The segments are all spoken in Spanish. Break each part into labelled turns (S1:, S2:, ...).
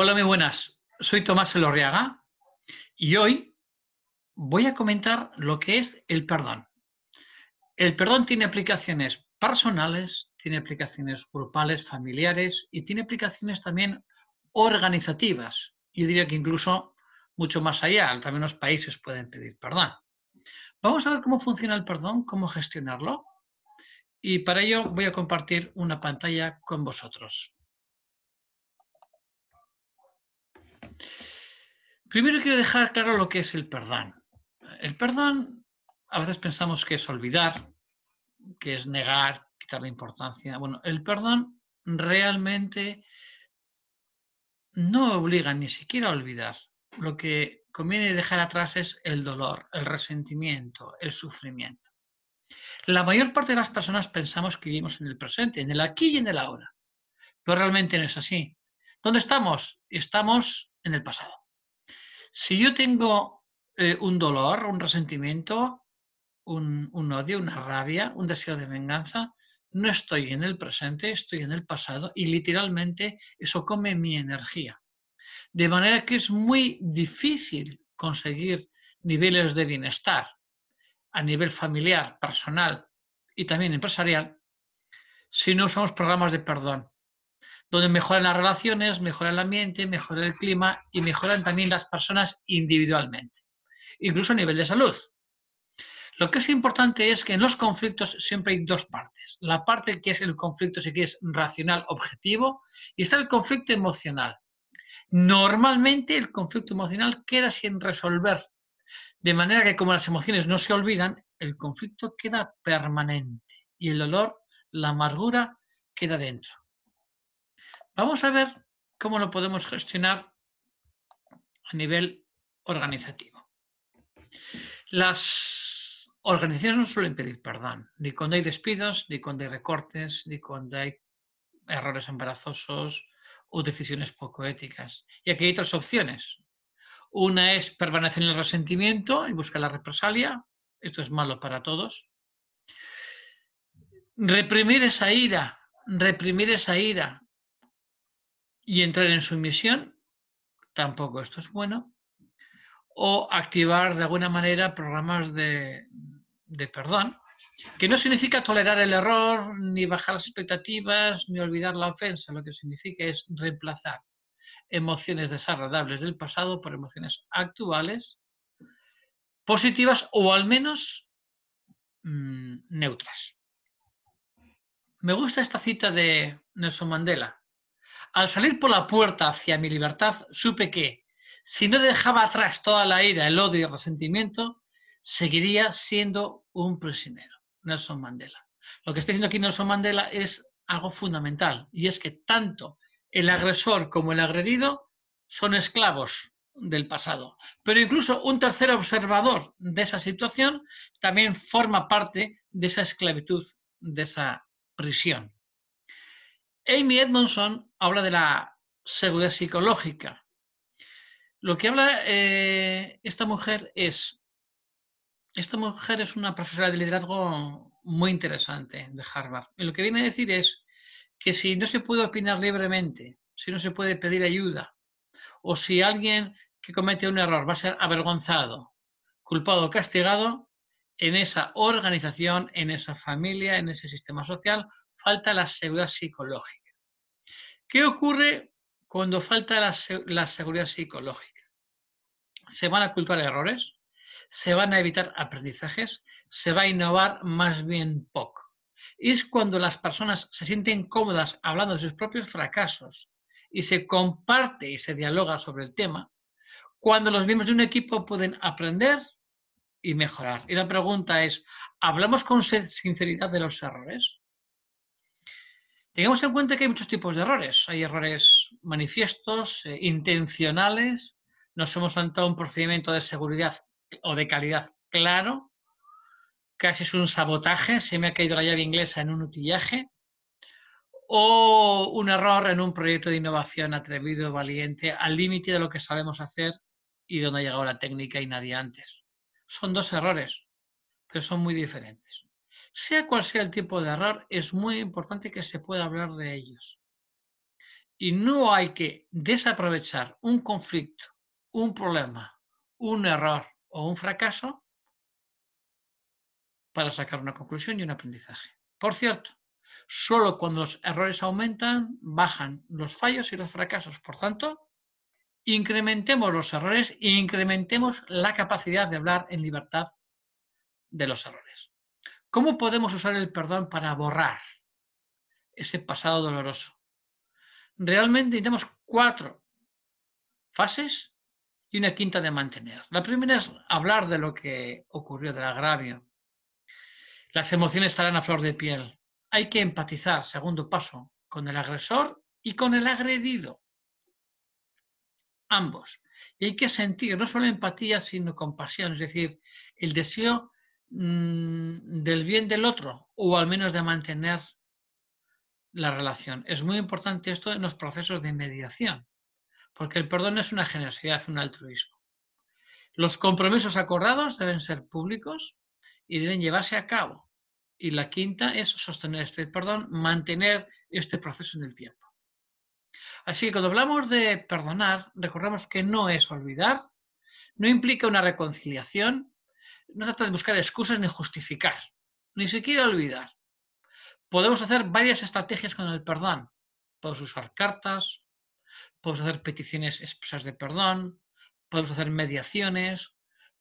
S1: Hola, muy buenas. Soy Tomás Elorriaga y hoy voy a comentar lo que es el perdón. El perdón tiene aplicaciones personales, tiene aplicaciones grupales, familiares y tiene aplicaciones también organizativas. Yo diría que incluso mucho más allá, también los países pueden pedir perdón. Vamos a ver cómo funciona el perdón, cómo gestionarlo. Y para ello voy a compartir una pantalla con vosotros. Primero quiero dejar claro lo que es el perdón. El perdón, a veces pensamos que es olvidar, que es negar, quitar la importancia. Bueno, el perdón realmente no obliga ni siquiera a olvidar. Lo que conviene dejar atrás es el dolor, el resentimiento, el sufrimiento. La mayor parte de las personas pensamos que vivimos en el presente, en el aquí y en el ahora, pero realmente no es así. ¿Dónde estamos? Estamos en el pasado. Si yo tengo eh, un dolor, un resentimiento, un, un odio, una rabia, un deseo de venganza, no estoy en el presente, estoy en el pasado y literalmente eso come mi energía. De manera que es muy difícil conseguir niveles de bienestar a nivel familiar, personal y también empresarial si no usamos programas de perdón donde mejoran las relaciones, mejora el ambiente, mejora el clima y mejoran también las personas individualmente, incluso a nivel de salud. Lo que es importante es que en los conflictos siempre hay dos partes. La parte que es el conflicto, si es racional, objetivo, y está el conflicto emocional. Normalmente el conflicto emocional queda sin resolver, de manera que como las emociones no se olvidan, el conflicto queda permanente y el dolor, la amargura, queda dentro. Vamos a ver cómo lo podemos gestionar a nivel organizativo. Las organizaciones no suelen pedir perdón, ni cuando hay despidos, ni cuando hay recortes, ni cuando hay errores embarazosos o decisiones poco éticas. Y aquí hay tres opciones. Una es permanecer en el resentimiento y buscar la represalia. Esto es malo para todos. Reprimir esa ira, reprimir esa ira, y entrar en sumisión, tampoco esto es bueno, o activar de alguna manera programas de, de perdón, que no significa tolerar el error, ni bajar las expectativas, ni olvidar la ofensa, lo que significa es reemplazar emociones desagradables del pasado por emociones actuales, positivas o al menos mmm, neutras. Me gusta esta cita de Nelson Mandela, al salir por la puerta hacia mi libertad, supe que, si no dejaba atrás toda la ira, el odio y el resentimiento, seguiría siendo un prisionero. Nelson Mandela. Lo que está diciendo aquí Nelson Mandela es algo fundamental, y es que tanto el agresor como el agredido son esclavos del pasado. Pero incluso un tercer observador de esa situación también forma parte de esa esclavitud, de esa prisión. Amy Edmondson habla de la seguridad psicológica. Lo que habla eh, esta mujer es, esta mujer es una profesora de liderazgo muy interesante de Harvard. Y lo que viene a decir es que si no se puede opinar libremente, si no se puede pedir ayuda, o si alguien que comete un error va a ser avergonzado, culpado o castigado, en esa organización, en esa familia, en ese sistema social, falta la seguridad psicológica. ¿Qué ocurre cuando falta la, seguridad psicológica? Se van a culpar errores, se van a evitar aprendizajes, se va a innovar más bien poco. Y es cuando las personas se sienten cómodas hablando de sus propios fracasos y se comparte y se dialoga sobre el tema, cuando los miembros de un equipo pueden aprender y mejorar. Y la pregunta es, ¿hablamos con sinceridad de los errores? Tengamos en cuenta que hay muchos tipos de errores. Hay errores manifiestos, eh, intencionales. Nos hemos ante un procedimiento de seguridad o de calidad claro. Casi es un sabotaje. Se me ha caído la llave inglesa en un utillaje. O un error en un proyecto de innovación atrevido, valiente, al límite de lo que sabemos hacer y donde ha llegado la técnica y nadie antes. Son dos errores, pero son muy diferentes. Sea cual sea el tipo de error, es muy importante que se pueda hablar de ellos. Y no hay que desaprovechar un conflicto, un problema, un error o un fracaso para sacar una conclusión y un aprendizaje. Por cierto, solo cuando los errores aumentan, bajan los fallos y los fracasos. Por tanto, incrementemos los errores e incrementemos la capacidad de hablar en libertad de los errores. ¿Cómo podemos usar el perdón para borrar ese pasado doloroso? Realmente tenemos cuatro fases y una quinta de mantener. La primera es hablar de lo que ocurrió, del agravio. Las emociones estarán a flor de piel. Hay que empatizar, segundo paso, con el agresor y con el agredido. Ambos. Y hay que sentir no solo empatía, sino compasión, es decir, el deseo mm, del bien del otro o al menos de mantener la relación. Es muy importante esto en los procesos de mediación, porque el perdón es una generosidad, un altruismo. Los compromisos acordados deben ser públicos y deben llevarse a cabo. Y la quinta es sostener este perdón, mantener este proceso en el tiempo. Así que cuando hablamos de perdonar, recordemos que no es olvidar, no implica una reconciliación, no trata de buscar excusas ni justificar, ni siquiera olvidar. Podemos hacer varias estrategias con el perdón. Podemos usar cartas, podemos hacer peticiones expresas de perdón, podemos hacer mediaciones,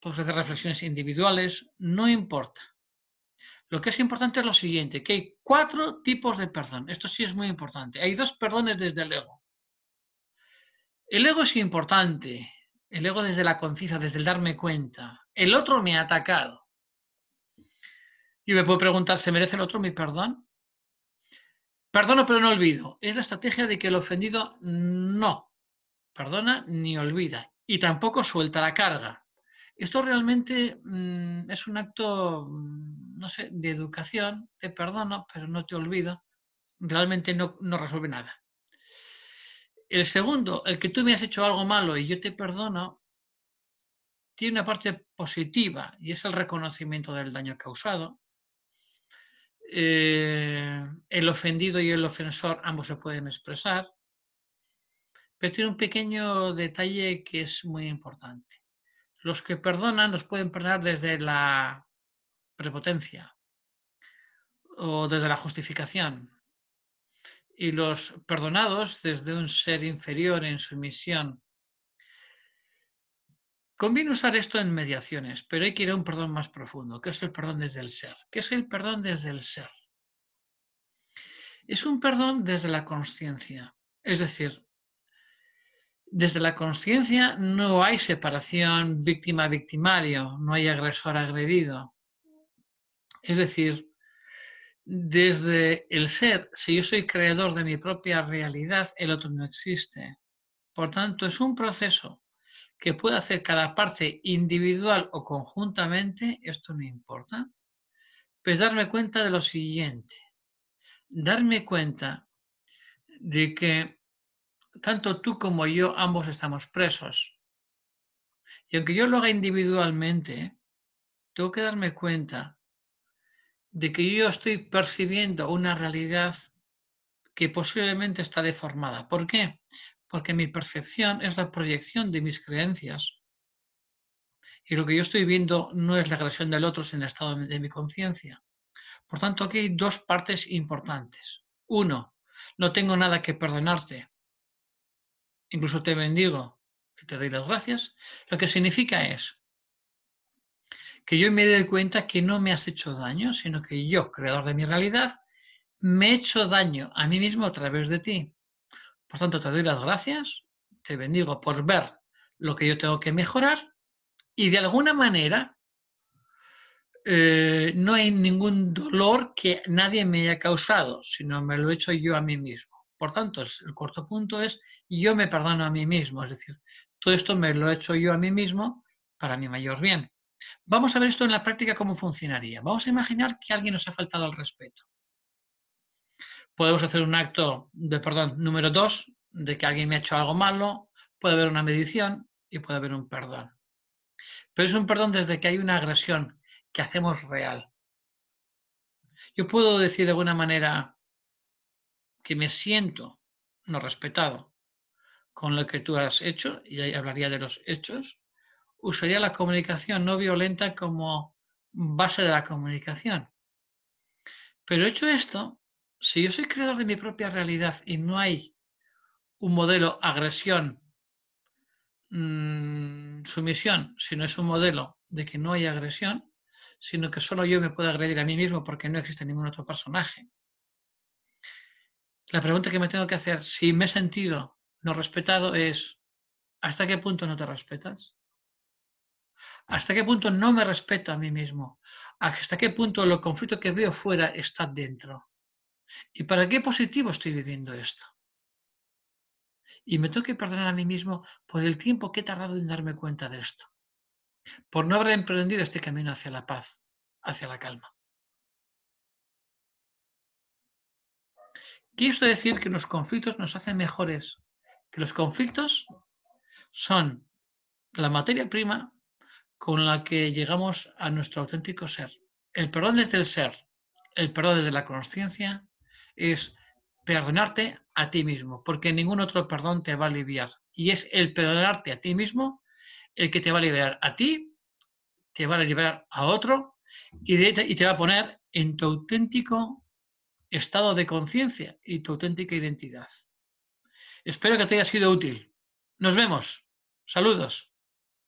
S1: podemos hacer reflexiones individuales, no importa. Lo que es importante es lo siguiente, que hay cuatro tipos de perdón. Esto sí es muy importante. Hay dos perdones desde el ego. El ego es importante, el ego desde la conciencia, desde el darme cuenta. El otro me ha atacado. Y me puedo preguntar, ¿se merece el otro mi perdón? Perdono pero no olvido. Es la estrategia de que el ofendido no perdona ni olvida y tampoco suelta la carga. Esto realmente mm, es un acto, mm, no sé, de educación, te perdono pero no te olvido. Realmente no, no resuelve nada. El segundo, el que tú me has hecho algo malo y yo te perdono, tiene una parte positiva y es el reconocimiento del daño causado eh, el ofendido y el ofensor ambos se pueden expresar, pero tiene un pequeño detalle que es muy importante. Los que perdonan nos pueden perdonar desde la prepotencia o desde la justificación. Y los perdonados desde un ser inferior en sumisión Conviene usar esto en mediaciones, pero hay que ir a un perdón más profundo, que es el perdón desde el ser. ¿Qué es el perdón desde el ser? Es un perdón desde la conciencia. Es decir, desde la conciencia no hay separación víctima-victimario, no hay agresor-agredido. Es decir, desde el ser, si yo soy creador de mi propia realidad, el otro no existe. Por tanto, es un proceso que puede hacer cada parte individual o conjuntamente, esto no importa, pues darme cuenta de lo siguiente, darme cuenta de que tanto tú como yo ambos estamos presos. Y aunque yo lo haga individualmente, tengo que darme cuenta de que yo estoy percibiendo una realidad que posiblemente está deformada. ¿Por qué? porque mi percepción es la proyección de mis creencias. Y lo que yo estoy viendo no es la agresión del otro, sino el estado de mi conciencia. Por tanto, aquí hay dos partes importantes. Uno, no tengo nada que perdonarte. Incluso te bendigo y te doy las gracias. Lo que significa es que yo me doy cuenta que no me has hecho daño, sino que yo, creador de mi realidad, me he hecho daño a mí mismo a través de ti. Por tanto, te doy las gracias, te bendigo por ver lo que yo tengo que mejorar y de alguna manera eh, no hay ningún dolor que nadie me haya causado, sino me lo he hecho yo a mí mismo. Por tanto, el corto punto es yo me perdono a mí mismo, es decir, todo esto me lo he hecho yo a mí mismo para mi mayor bien. Vamos a ver esto en la práctica cómo funcionaría. Vamos a imaginar que alguien nos ha faltado al respeto podemos hacer un acto de perdón número dos, de que alguien me ha hecho algo malo, puede haber una medición y puede haber un perdón. Pero es un perdón desde que hay una agresión que hacemos real. Yo puedo decir de alguna manera que me siento no respetado con lo que tú has hecho, y ahí hablaría de los hechos, usaría la comunicación no violenta como base de la comunicación. Pero hecho esto, si yo soy creador de mi propia realidad y no hay un modelo agresión, mmm, sumisión, sino es un modelo de que no hay agresión, sino que solo yo me puedo agredir a mí mismo porque no existe ningún otro personaje. La pregunta que me tengo que hacer, si me he sentido no respetado, es ¿hasta qué punto no te respetas? ¿Hasta qué punto no me respeto a mí mismo? ¿Hasta qué punto el conflicto que veo fuera está dentro? ¿Y para qué positivo estoy viviendo esto? Y me tengo que perdonar a mí mismo por el tiempo que he tardado en darme cuenta de esto. Por no haber emprendido este camino hacia la paz, hacia la calma. Quiero decir que los conflictos nos hacen mejores, que los conflictos son la materia prima con la que llegamos a nuestro auténtico ser. El perdón desde el ser, el perdón desde la conciencia, es perdonarte a ti mismo, porque ningún otro perdón te va a aliviar. Y es el perdonarte a ti mismo el que te va a liberar a ti, te va a liberar a otro y, y te va a poner en tu auténtico estado de conciencia y tu auténtica identidad. Espero que te haya sido útil. Nos vemos. Saludos.